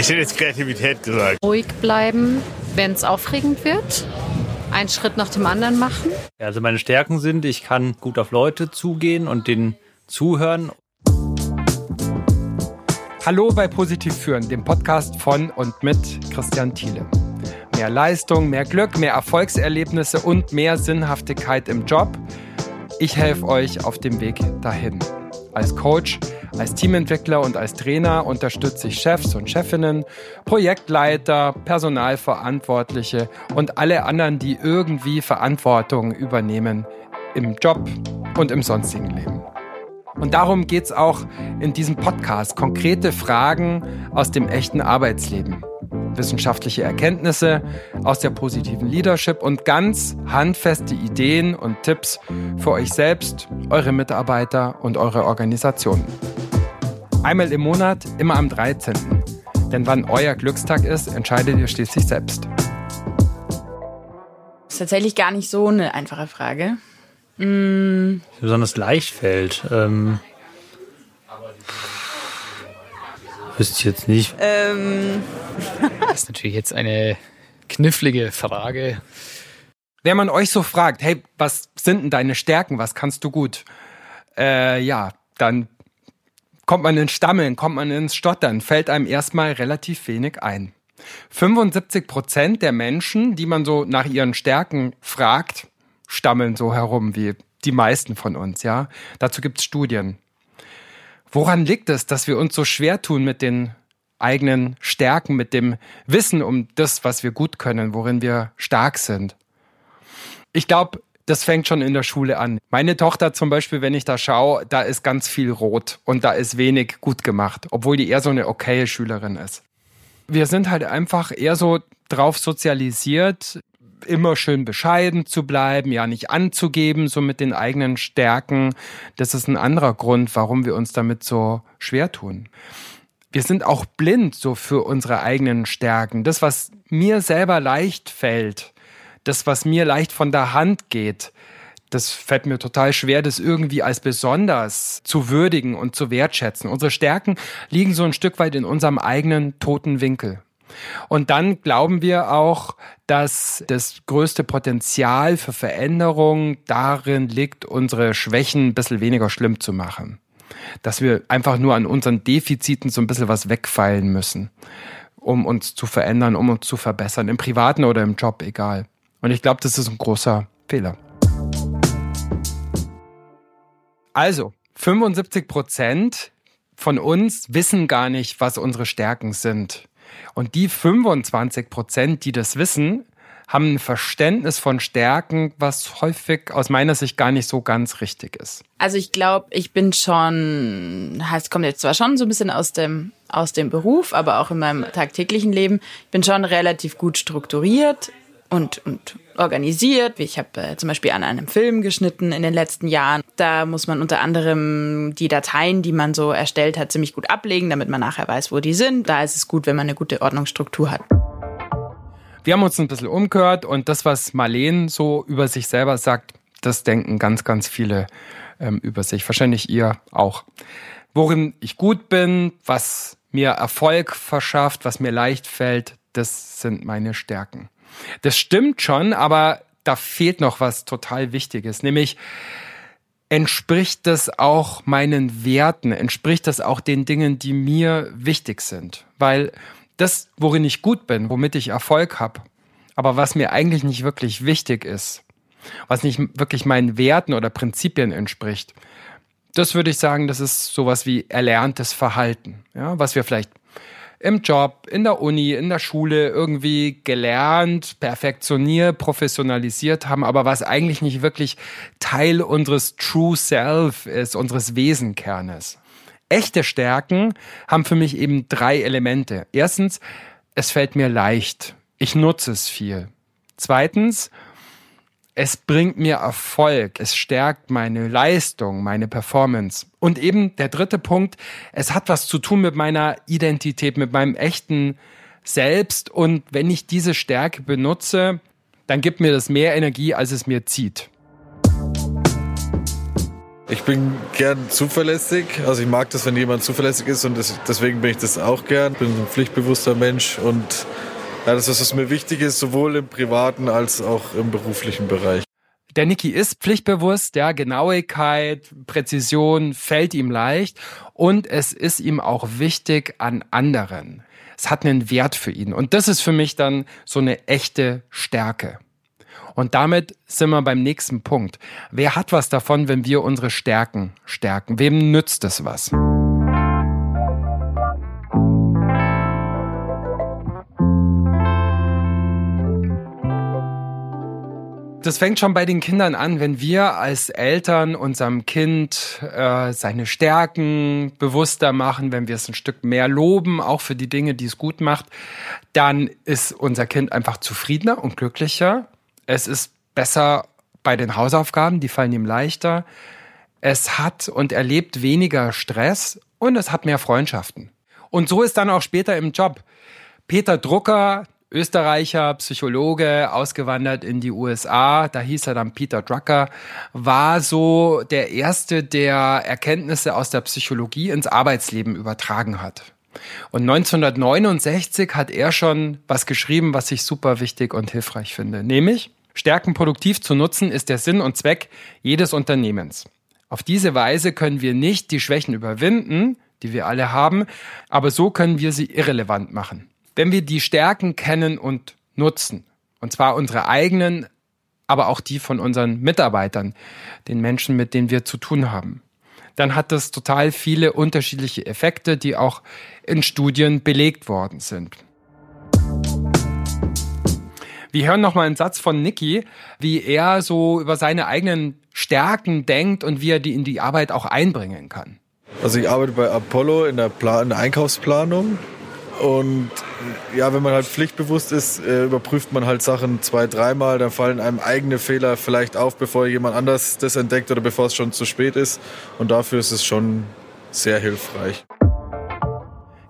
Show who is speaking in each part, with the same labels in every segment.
Speaker 1: Ich hätte jetzt Kreativität gesagt.
Speaker 2: Ruhig bleiben, wenn es aufregend wird. Einen Schritt nach dem anderen machen.
Speaker 3: Also meine Stärken sind, ich kann gut auf Leute zugehen und denen zuhören.
Speaker 4: Hallo bei Positiv führen, dem Podcast von und mit Christian Thiele. Mehr Leistung, mehr Glück, mehr Erfolgserlebnisse und mehr Sinnhaftigkeit im Job. Ich helfe euch auf dem Weg dahin. Als Coach, als Teamentwickler und als Trainer unterstütze ich Chefs und Chefinnen, Projektleiter, Personalverantwortliche und alle anderen, die irgendwie Verantwortung übernehmen im Job und im sonstigen Leben. Und darum geht es auch in diesem Podcast. Konkrete Fragen aus dem echten Arbeitsleben. Wissenschaftliche Erkenntnisse aus der positiven Leadership und ganz handfeste Ideen und Tipps für euch selbst, eure Mitarbeiter und eure Organisation. Einmal im Monat, immer am 13. Denn wann euer Glückstag ist, entscheidet ihr schließlich selbst.
Speaker 5: Das ist tatsächlich gar nicht so eine einfache Frage.
Speaker 3: Mm. Besonders leicht fällt. Ähm, wüsste ich jetzt nicht.
Speaker 6: Ähm. das ist natürlich jetzt eine knifflige Frage.
Speaker 4: Wenn man euch so fragt, hey, was sind denn deine Stärken, was kannst du gut? Äh, ja, dann kommt man ins Stammeln, kommt man ins Stottern, fällt einem erstmal relativ wenig ein. 75 Prozent der Menschen, die man so nach ihren Stärken fragt, stammeln so herum wie die meisten von uns, ja. Dazu gibt's Studien. Woran liegt es, dass wir uns so schwer tun mit den eigenen Stärken, mit dem Wissen um das, was wir gut können, worin wir stark sind? Ich glaube, das fängt schon in der Schule an. Meine Tochter zum Beispiel, wenn ich da schaue, da ist ganz viel rot und da ist wenig gut gemacht, obwohl die eher so eine okaye Schülerin ist. Wir sind halt einfach eher so drauf sozialisiert, immer schön bescheiden zu bleiben, ja nicht anzugeben, so mit den eigenen Stärken. Das ist ein anderer Grund, warum wir uns damit so schwer tun. Wir sind auch blind so für unsere eigenen Stärken. Das, was mir selber leicht fällt, das, was mir leicht von der Hand geht, das fällt mir total schwer, das irgendwie als besonders zu würdigen und zu wertschätzen. Unsere Stärken liegen so ein Stück weit in unserem eigenen toten Winkel. Und dann glauben wir auch, dass das größte Potenzial für Veränderung darin liegt, unsere Schwächen ein bisschen weniger schlimm zu machen. Dass wir einfach nur an unseren Defiziten so ein bisschen was wegfeilen müssen, um uns zu verändern, um uns zu verbessern, im privaten oder im Job, egal. Und ich glaube, das ist ein großer Fehler. Also, 75 Prozent von uns wissen gar nicht, was unsere Stärken sind. Und die 25 Prozent, die das wissen, haben ein Verständnis von Stärken, was häufig aus meiner Sicht gar nicht so ganz richtig ist.
Speaker 5: Also ich glaube, ich bin schon, heißt, kommt jetzt zwar schon so ein bisschen aus dem, aus dem Beruf, aber auch in meinem tagtäglichen Leben, ich bin schon relativ gut strukturiert und, und organisiert. Ich habe äh, zum Beispiel an einem Film geschnitten in den letzten Jahren. Da muss man unter anderem die Dateien, die man so erstellt hat, ziemlich gut ablegen, damit man nachher weiß, wo die sind. Da ist es gut, wenn man eine gute Ordnungsstruktur hat.
Speaker 4: Wir haben uns ein bisschen umgehört und das, was Marleen so über sich selber sagt, das denken ganz, ganz viele ähm, über sich. Wahrscheinlich ihr auch. Worin ich gut bin, was mir Erfolg verschafft, was mir leicht fällt, das sind meine Stärken. Das stimmt schon, aber da fehlt noch was total Wichtiges, nämlich entspricht das auch meinen Werten, entspricht das auch den Dingen, die mir wichtig sind, weil das, worin ich gut bin, womit ich Erfolg habe, aber was mir eigentlich nicht wirklich wichtig ist, was nicht wirklich meinen Werten oder Prinzipien entspricht, das würde ich sagen, das ist sowas wie erlerntes Verhalten, ja, was wir vielleicht im Job, in der Uni, in der Schule irgendwie gelernt, perfektioniert, professionalisiert haben, aber was eigentlich nicht wirklich Teil unseres True Self ist, unseres Wesenkernes. Echte Stärken haben für mich eben drei Elemente. Erstens, es fällt mir leicht. Ich nutze es viel. Zweitens, es bringt mir Erfolg, es stärkt meine Leistung, meine Performance. Und eben der dritte Punkt, es hat was zu tun mit meiner Identität, mit meinem echten Selbst. Und wenn ich diese Stärke benutze, dann gibt mir das mehr Energie, als es mir zieht.
Speaker 1: Ich bin gern zuverlässig. Also ich mag das, wenn jemand zuverlässig ist und deswegen bin ich das auch gern. Ich bin ein pflichtbewusster Mensch und ja, das ist, was mir wichtig ist, sowohl im privaten als auch im beruflichen Bereich.
Speaker 4: Der Niki ist pflichtbewusst, ja, Genauigkeit, Präzision fällt ihm leicht und es ist ihm auch wichtig an anderen. Es hat einen Wert für ihn und das ist für mich dann so eine echte Stärke. Und damit sind wir beim nächsten Punkt. Wer hat was davon, wenn wir unsere Stärken stärken? Wem nützt es was? Das fängt schon bei den Kindern an, wenn wir als Eltern unserem Kind äh, seine Stärken bewusster machen, wenn wir es ein Stück mehr loben, auch für die Dinge, die es gut macht, dann ist unser Kind einfach zufriedener und glücklicher es ist besser bei den Hausaufgaben, die fallen ihm leichter. Es hat und erlebt weniger Stress und es hat mehr Freundschaften. Und so ist dann auch später im Job. Peter Drucker, Österreicher, Psychologe, ausgewandert in die USA, da hieß er dann Peter Drucker, war so der Erste, der Erkenntnisse aus der Psychologie ins Arbeitsleben übertragen hat. Und 1969 hat er schon was geschrieben, was ich super wichtig und hilfreich finde, nämlich Stärken produktiv zu nutzen ist der Sinn und Zweck jedes Unternehmens. Auf diese Weise können wir nicht die Schwächen überwinden, die wir alle haben, aber so können wir sie irrelevant machen. Wenn wir die Stärken kennen und nutzen, und zwar unsere eigenen, aber auch die von unseren Mitarbeitern, den Menschen, mit denen wir zu tun haben, dann hat das total viele unterschiedliche Effekte, die auch in Studien belegt worden sind. Wir hören noch mal einen Satz von Nicky, wie er so über seine eigenen Stärken denkt und wie er die in die Arbeit auch einbringen kann.
Speaker 1: Also ich arbeite bei Apollo in der, Plan in der Einkaufsplanung und ja, wenn man halt pflichtbewusst ist, äh, überprüft man halt Sachen zwei, dreimal, dann fallen einem eigene Fehler vielleicht auf, bevor jemand anders das entdeckt oder bevor es schon zu spät ist und dafür ist es schon sehr hilfreich.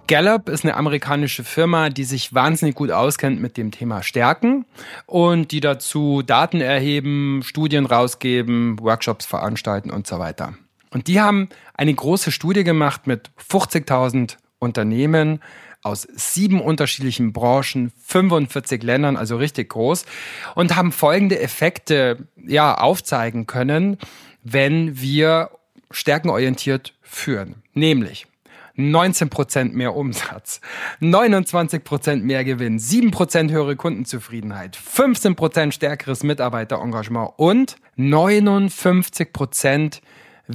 Speaker 4: Gallup ist eine amerikanische Firma, die sich wahnsinnig gut auskennt mit dem Thema Stärken und die dazu Daten erheben, Studien rausgeben, Workshops veranstalten und so weiter. Und die haben eine große Studie gemacht mit 50.000 Unternehmen aus sieben unterschiedlichen Branchen, 45 Ländern, also richtig groß, und haben folgende Effekte ja aufzeigen können, wenn wir stärkenorientiert führen. Nämlich 19% mehr Umsatz, 29% mehr Gewinn, 7% höhere Kundenzufriedenheit, 15% stärkeres Mitarbeiterengagement und 59%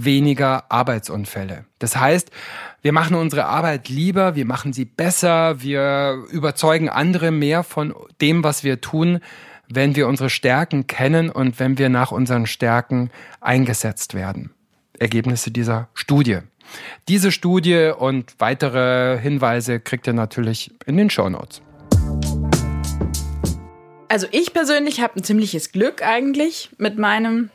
Speaker 4: weniger Arbeitsunfälle. Das heißt, wir machen unsere Arbeit lieber, wir machen sie besser, wir überzeugen andere mehr von dem, was wir tun, wenn wir unsere Stärken kennen und wenn wir nach unseren Stärken eingesetzt werden. Ergebnisse dieser Studie. Diese Studie und weitere Hinweise kriegt ihr natürlich in den Show Notes.
Speaker 5: Also ich persönlich habe ein ziemliches Glück eigentlich mit meinem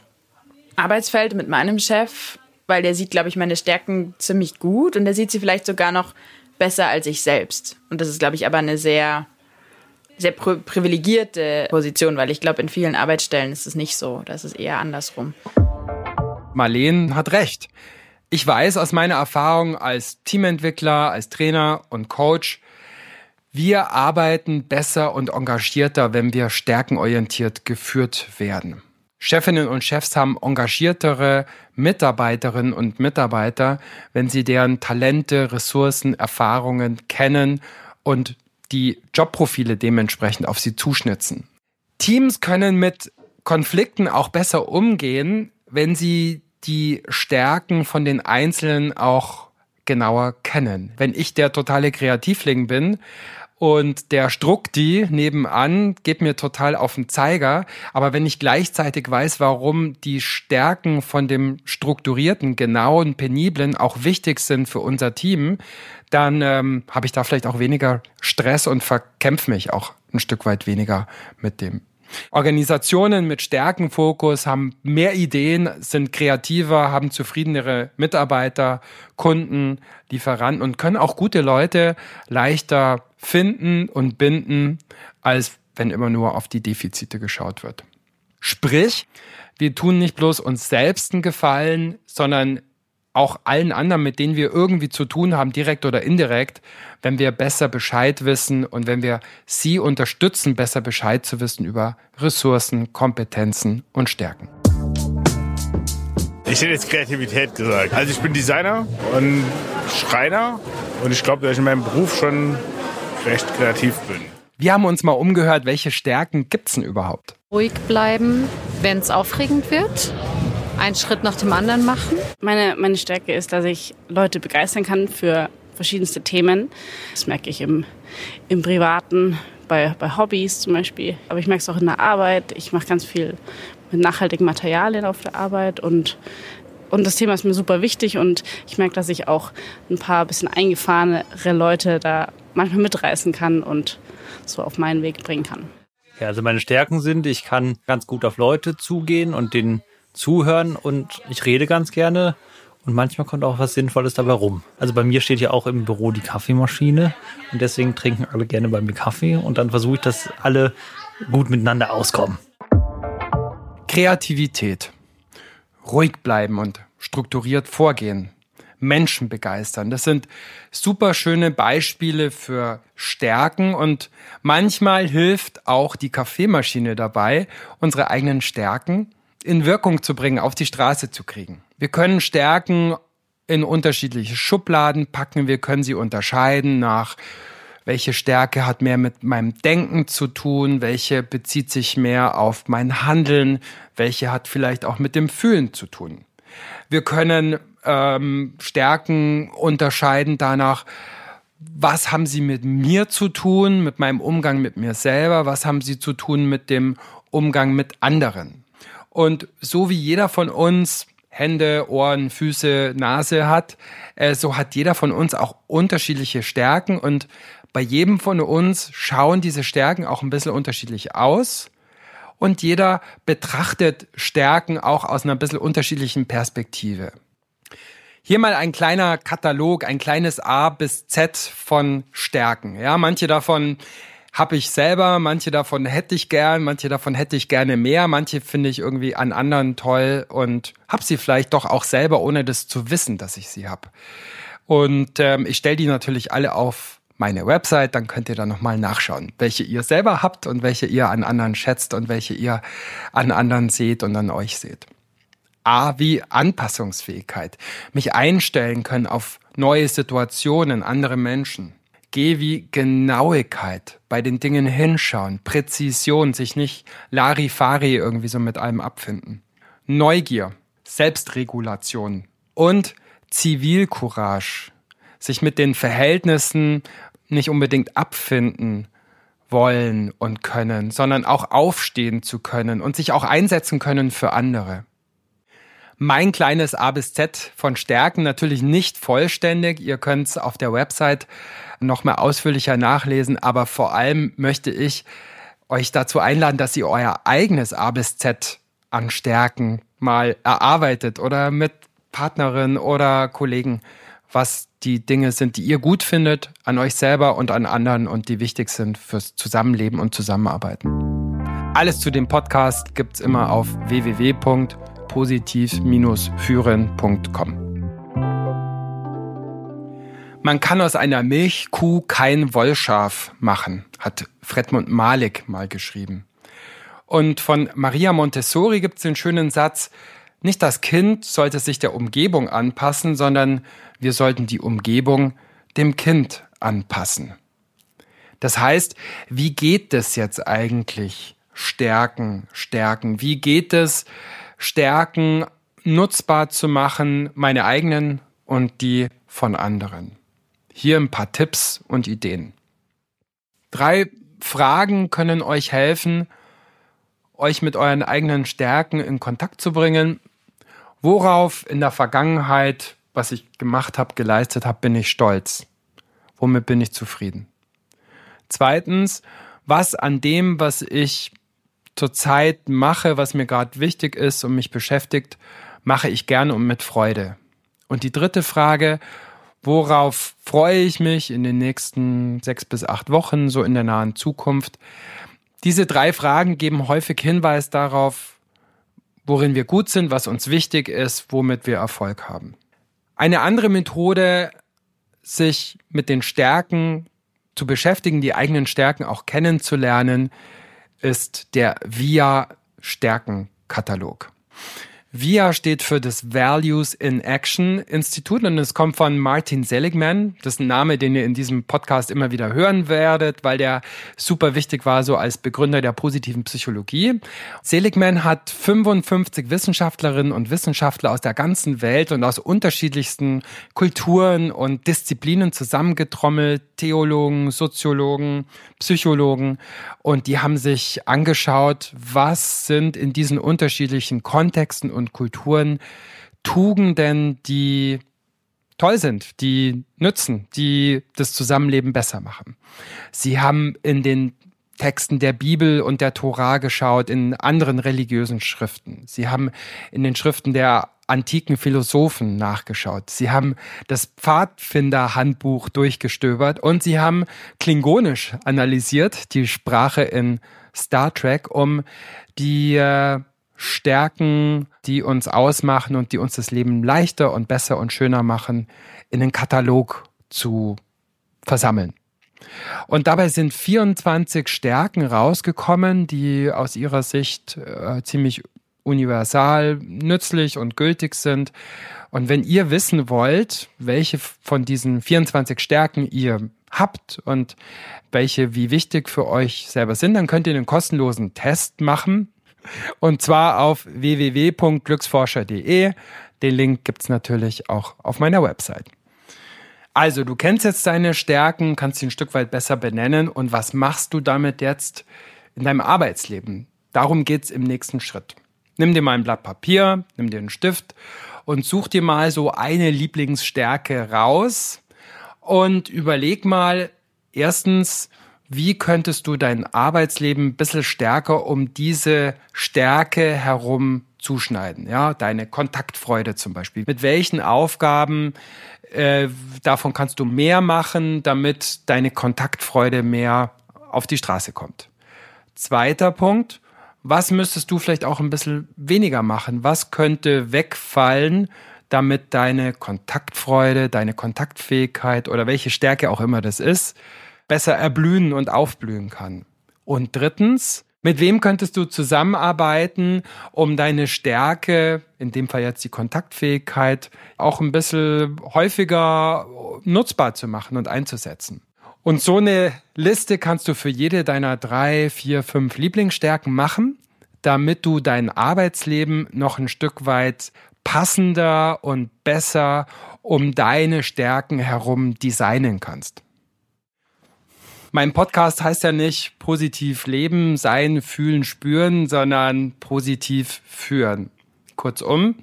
Speaker 5: Arbeitsfeld, mit meinem Chef, weil der sieht, glaube ich, meine Stärken ziemlich gut und der sieht sie vielleicht sogar noch besser als ich selbst. Und das ist, glaube ich, aber eine sehr, sehr privilegierte Position, weil ich glaube, in vielen Arbeitsstellen ist es nicht so. Das ist eher andersrum.
Speaker 4: Marleen hat recht. Ich weiß aus meiner Erfahrung als Teamentwickler, als Trainer und Coach, wir arbeiten besser und engagierter, wenn wir stärkenorientiert geführt werden. Chefinnen und Chefs haben engagiertere Mitarbeiterinnen und Mitarbeiter, wenn sie deren Talente, Ressourcen, Erfahrungen kennen und die Jobprofile dementsprechend auf sie zuschnitzen. Teams können mit Konflikten auch besser umgehen, wenn sie die Stärken von den Einzelnen auch genauer kennen. Wenn ich der totale Kreativling bin und der Strukti nebenan geht mir total auf den Zeiger, aber wenn ich gleichzeitig weiß, warum die Stärken von dem strukturierten, genauen, peniblen auch wichtig sind für unser Team, dann ähm, habe ich da vielleicht auch weniger Stress und verkämpfe mich auch ein Stück weit weniger mit dem. Organisationen mit Stärkenfokus haben mehr Ideen, sind kreativer, haben zufriedenere Mitarbeiter, Kunden, Lieferanten und können auch gute Leute leichter finden und binden, als wenn immer nur auf die Defizite geschaut wird. Sprich, wir tun nicht bloß uns selbst einen Gefallen, sondern auch allen anderen, mit denen wir irgendwie zu tun haben, direkt oder indirekt, wenn wir besser Bescheid wissen und wenn wir sie unterstützen, besser Bescheid zu wissen über Ressourcen, Kompetenzen und Stärken.
Speaker 7: Ich hätte jetzt Kreativität gesagt. Also ich bin Designer und Schreiner und ich glaube, dass ich in meinem Beruf schon recht kreativ bin.
Speaker 4: Wir haben uns mal umgehört, welche Stärken gibt's denn überhaupt?
Speaker 2: Ruhig bleiben, wenn es aufregend wird. Einen Schritt nach dem anderen machen.
Speaker 8: Meine, meine Stärke ist, dass ich Leute begeistern kann für verschiedenste Themen. Das merke ich im, im Privaten, bei, bei Hobbys zum Beispiel. Aber ich merke es auch in der Arbeit. Ich mache ganz viel mit nachhaltigen Materialien auf der Arbeit und und das Thema ist mir super wichtig und ich merke, dass ich auch ein paar bisschen eingefahrenere Leute da manchmal mitreißen kann und so auf meinen Weg bringen kann.
Speaker 3: Ja, also meine Stärken sind, ich kann ganz gut auf Leute zugehen und denen zuhören und ich rede ganz gerne und manchmal kommt auch was Sinnvolles dabei rum. Also bei mir steht ja auch im Büro die Kaffeemaschine und deswegen trinken alle gerne bei mir Kaffee und dann versuche ich, dass alle gut miteinander auskommen.
Speaker 4: Kreativität. Ruhig bleiben und strukturiert vorgehen. Menschen begeistern. Das sind super schöne Beispiele für Stärken und manchmal hilft auch die Kaffeemaschine dabei, unsere eigenen Stärken in Wirkung zu bringen, auf die Straße zu kriegen. Wir können Stärken in unterschiedliche Schubladen packen, wir können sie unterscheiden nach welche Stärke hat mehr mit meinem Denken zu tun, welche bezieht sich mehr auf mein Handeln, welche hat vielleicht auch mit dem Fühlen zu tun. Wir können ähm, Stärken unterscheiden danach, was haben sie mit mir zu tun, mit meinem Umgang mit mir selber, was haben sie zu tun mit dem Umgang mit anderen. Und so wie jeder von uns Hände, Ohren, Füße, Nase hat, äh, so hat jeder von uns auch unterschiedliche Stärken und bei jedem von uns schauen diese Stärken auch ein bisschen unterschiedlich aus und jeder betrachtet Stärken auch aus einer bisschen unterschiedlichen Perspektive. Hier mal ein kleiner Katalog, ein kleines A bis Z von Stärken. Ja, manche davon habe ich selber, manche davon hätte ich gern, manche davon hätte ich gerne mehr, manche finde ich irgendwie an anderen toll und habe sie vielleicht doch auch selber, ohne das zu wissen, dass ich sie habe. Und ähm, ich stelle die natürlich alle auf meine Website, dann könnt ihr da nochmal nachschauen, welche ihr selber habt und welche ihr an anderen schätzt und welche ihr an anderen seht und an euch seht. A wie Anpassungsfähigkeit, mich einstellen können auf neue Situationen, andere Menschen. G wie Genauigkeit, bei den Dingen hinschauen, Präzision, sich nicht Larifari irgendwie so mit allem abfinden. Neugier, Selbstregulation. Und Zivilcourage, sich mit den Verhältnissen nicht unbedingt abfinden wollen und können, sondern auch aufstehen zu können und sich auch einsetzen können für andere mein kleines A bis Z von Stärken natürlich nicht vollständig. Ihr könnt es auf der Website noch mal ausführlicher nachlesen, aber vor allem möchte ich euch dazu einladen, dass ihr euer eigenes A bis Z an Stärken mal erarbeitet oder mit Partnerin oder Kollegen, was die Dinge sind, die ihr gut findet an euch selber und an anderen und die wichtig sind fürs Zusammenleben und Zusammenarbeiten. Alles zu dem Podcast gibt's immer auf www positiv-führen.com. Man kann aus einer Milchkuh kein Wollschaf machen, hat Fredmund Malik mal geschrieben. Und von Maria Montessori gibt es den schönen Satz, nicht das Kind sollte sich der Umgebung anpassen, sondern wir sollten die Umgebung dem Kind anpassen. Das heißt, wie geht es jetzt eigentlich? Stärken, stärken. Wie geht es, Stärken nutzbar zu machen, meine eigenen und die von anderen. Hier ein paar Tipps und Ideen. Drei Fragen können euch helfen, euch mit euren eigenen Stärken in Kontakt zu bringen. Worauf in der Vergangenheit, was ich gemacht habe, geleistet habe, bin ich stolz? Womit bin ich zufrieden? Zweitens, was an dem, was ich zurzeit mache, was mir gerade wichtig ist und mich beschäftigt, mache ich gerne und mit Freude. Und die dritte Frage, worauf freue ich mich in den nächsten sechs bis acht Wochen, so in der nahen Zukunft? Diese drei Fragen geben häufig Hinweis darauf, worin wir gut sind, was uns wichtig ist, womit wir Erfolg haben. Eine andere Methode, sich mit den Stärken zu beschäftigen, die eigenen Stärken auch kennenzulernen, ist der VIA Stärkenkatalog. VIA steht für das Values in Action Institut und es kommt von Martin Seligman. Das ist ein Name, den ihr in diesem Podcast immer wieder hören werdet, weil der super wichtig war, so als Begründer der positiven Psychologie. Seligman hat 55 Wissenschaftlerinnen und Wissenschaftler aus der ganzen Welt und aus unterschiedlichsten Kulturen und Disziplinen zusammengetrommelt. Theologen, Soziologen, Psychologen und die haben sich angeschaut, was sind in diesen unterschiedlichen Kontexten und Kulturen Tugenden, die toll sind, die nützen, die das Zusammenleben besser machen. Sie haben in den Texten der Bibel und der Tora geschaut, in anderen religiösen Schriften. Sie haben in den Schriften der antiken Philosophen nachgeschaut. Sie haben das Pfadfinder-Handbuch durchgestöbert und sie haben Klingonisch analysiert, die Sprache in Star Trek, um die äh, Stärken, die uns ausmachen und die uns das Leben leichter und besser und schöner machen, in den Katalog zu versammeln. Und dabei sind 24 Stärken rausgekommen, die aus ihrer Sicht äh, ziemlich universal nützlich und gültig sind. Und wenn ihr wissen wollt, welche von diesen 24 Stärken ihr habt und welche wie wichtig für euch selber sind, dann könnt ihr einen kostenlosen Test machen. Und zwar auf www.glücksforscher.de. Den Link gibt's natürlich auch auf meiner Website. Also, du kennst jetzt deine Stärken, kannst sie ein Stück weit besser benennen. Und was machst du damit jetzt in deinem Arbeitsleben? Darum geht's im nächsten Schritt. Nimm dir mal ein Blatt Papier, nimm dir einen Stift und such dir mal so eine Lieblingsstärke raus und überleg mal erstens, wie könntest du dein Arbeitsleben ein bisschen stärker um diese Stärke herum zuschneiden? Ja, deine Kontaktfreude zum Beispiel. Mit welchen Aufgaben äh, davon kannst du mehr machen, damit deine Kontaktfreude mehr auf die Straße kommt? Zweiter Punkt. Was müsstest du vielleicht auch ein bisschen weniger machen? Was könnte wegfallen, damit deine Kontaktfreude, deine Kontaktfähigkeit oder welche Stärke auch immer das ist, besser erblühen und aufblühen kann. Und drittens, mit wem könntest du zusammenarbeiten, um deine Stärke, in dem Fall jetzt die Kontaktfähigkeit, auch ein bisschen häufiger nutzbar zu machen und einzusetzen? Und so eine Liste kannst du für jede deiner drei, vier, fünf Lieblingsstärken machen, damit du dein Arbeitsleben noch ein Stück weit passender und besser um deine Stärken herum designen kannst. Mein Podcast heißt ja nicht positiv leben, sein, fühlen, spüren, sondern positiv führen. Kurzum,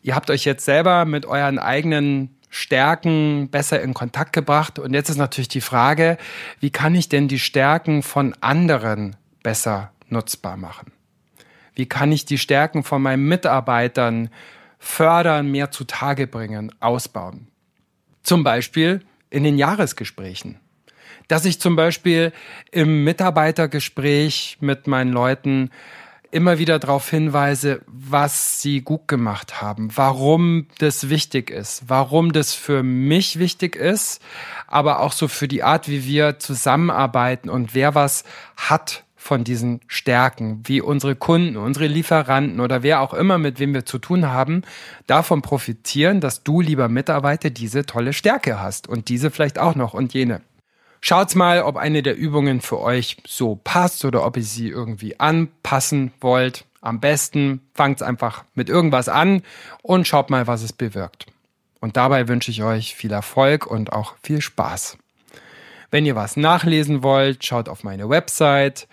Speaker 4: ihr habt euch jetzt selber mit euren eigenen Stärken besser in Kontakt gebracht. Und jetzt ist natürlich die Frage, wie kann ich denn die Stärken von anderen besser nutzbar machen? Wie kann ich die Stärken von meinen Mitarbeitern fördern, mehr zutage bringen, ausbauen? Zum Beispiel in den Jahresgesprächen dass ich zum Beispiel im Mitarbeitergespräch mit meinen Leuten immer wieder darauf hinweise, was sie gut gemacht haben, warum das wichtig ist, warum das für mich wichtig ist, aber auch so für die Art, wie wir zusammenarbeiten und wer was hat von diesen Stärken, wie unsere Kunden, unsere Lieferanten oder wer auch immer, mit wem wir zu tun haben, davon profitieren, dass du, lieber Mitarbeiter, diese tolle Stärke hast und diese vielleicht auch noch und jene. Schaut mal, ob eine der Übungen für euch so passt oder ob ihr sie irgendwie anpassen wollt. Am besten fangt einfach mit irgendwas an und schaut mal, was es bewirkt. Und dabei wünsche ich euch viel Erfolg und auch viel Spaß. Wenn ihr was nachlesen wollt, schaut auf meine Website.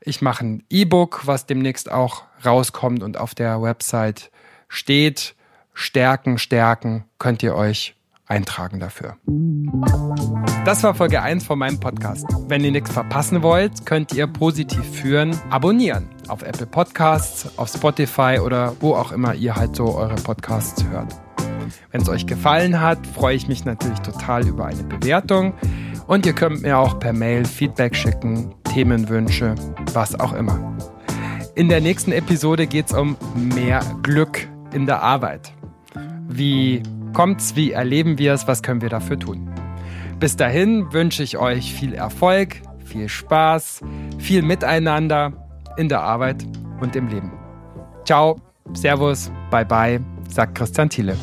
Speaker 4: Ich mache ein E-Book, was demnächst auch rauskommt und auf der Website steht. Stärken, stärken, könnt ihr euch eintragen dafür. Das war Folge 1 von meinem Podcast. Wenn ihr nichts verpassen wollt, könnt ihr positiv führen, abonnieren auf Apple Podcasts, auf Spotify oder wo auch immer ihr halt so eure Podcasts hört. Wenn es euch gefallen hat, freue ich mich natürlich total über eine Bewertung und ihr könnt mir auch per Mail Feedback schicken Themenwünsche, was auch immer. In der nächsten Episode geht es um mehr Glück in der Arbeit. Wie kommt's, wie erleben wir es, was können wir dafür tun? Bis dahin wünsche ich euch viel Erfolg, viel Spaß, viel Miteinander in der Arbeit und im Leben. Ciao, Servus, bye bye, sagt Christian Thiele.